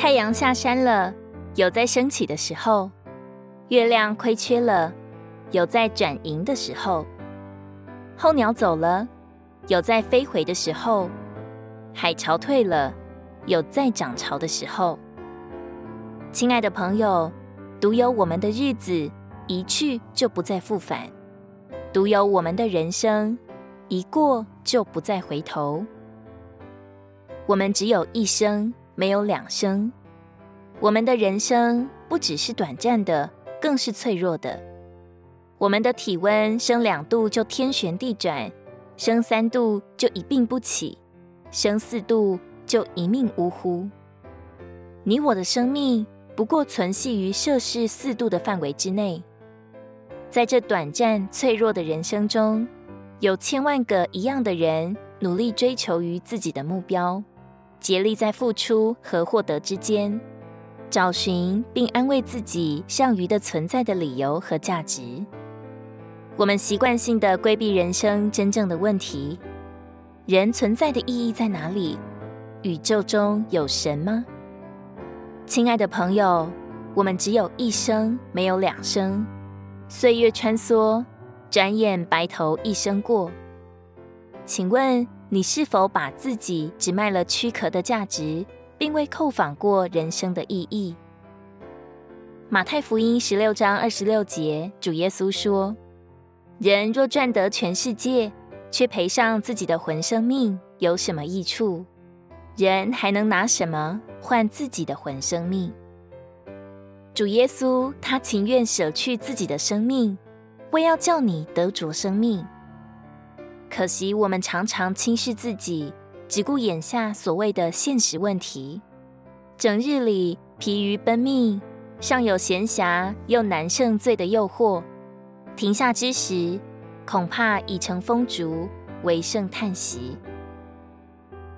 太阳下山了，有在升起的时候；月亮亏缺了，有在转盈的时候；候鸟走了，有在飞回的时候；海潮退了，有在涨潮的时候。亲爱的朋友，独有我们的日子一去就不再复返，独有我们的人生一过就不再回头。我们只有一生，没有两生。我们的人生不只是短暂的，更是脆弱的。我们的体温升两度就天旋地转，升三度就一病不起，升四度就一命呜呼。你我的生命不过存系于摄氏四度的范围之内。在这短暂脆弱的人生中，有千万个一样的人努力追求于自己的目标。竭力在付出和获得之间，找寻并安慰自己剩余的存在的理由和价值。我们习惯性的规避人生真正的问题：人存在的意义在哪里？宇宙中有神吗？亲爱的朋友，我们只有一生，没有两生。岁月穿梭，转眼白头一生过。请问，你是否把自己只卖了躯壳的价值，并未叩访过人生的意义？马太福音十六章二十六节，主耶稣说：“人若赚得全世界，却赔上自己的魂生命，有什么益处？人还能拿什么换自己的魂生命？”主耶稣他情愿舍去自己的生命，为要叫你得着生命。可惜我们常常轻视自己，只顾眼下所谓的现实问题，整日里疲于奔命，尚有闲暇，又难胜罪的诱惑。停下之时，恐怕已成风烛，唯剩叹息。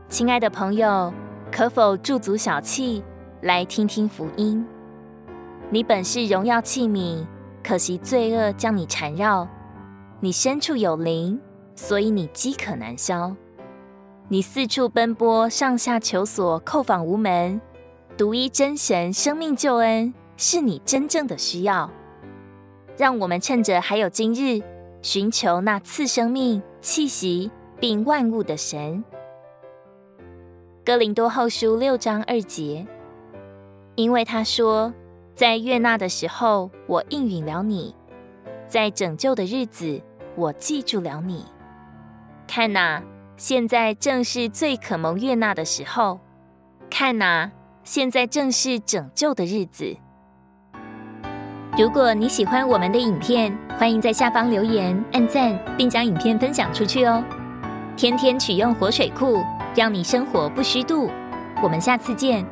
亲爱的朋友，可否驻足小憩，来听听福音？你本是荣耀器皿，可惜罪恶将你缠绕。你深处有灵。所以你饥渴难消，你四处奔波，上下求索，叩访无门。独一真神生命救恩是你真正的需要。让我们趁着还有今日，寻求那赐生命、气息并万物的神。哥林多后书六章二节，因为他说，在悦纳的时候，我应允了你；在拯救的日子，我记住了你。看呐，现在正是最可蒙悦纳的时候。看呐，现在正是拯救的日子。如果你喜欢我们的影片，欢迎在下方留言、按赞，并将影片分享出去哦。天天取用活水库，让你生活不虚度。我们下次见。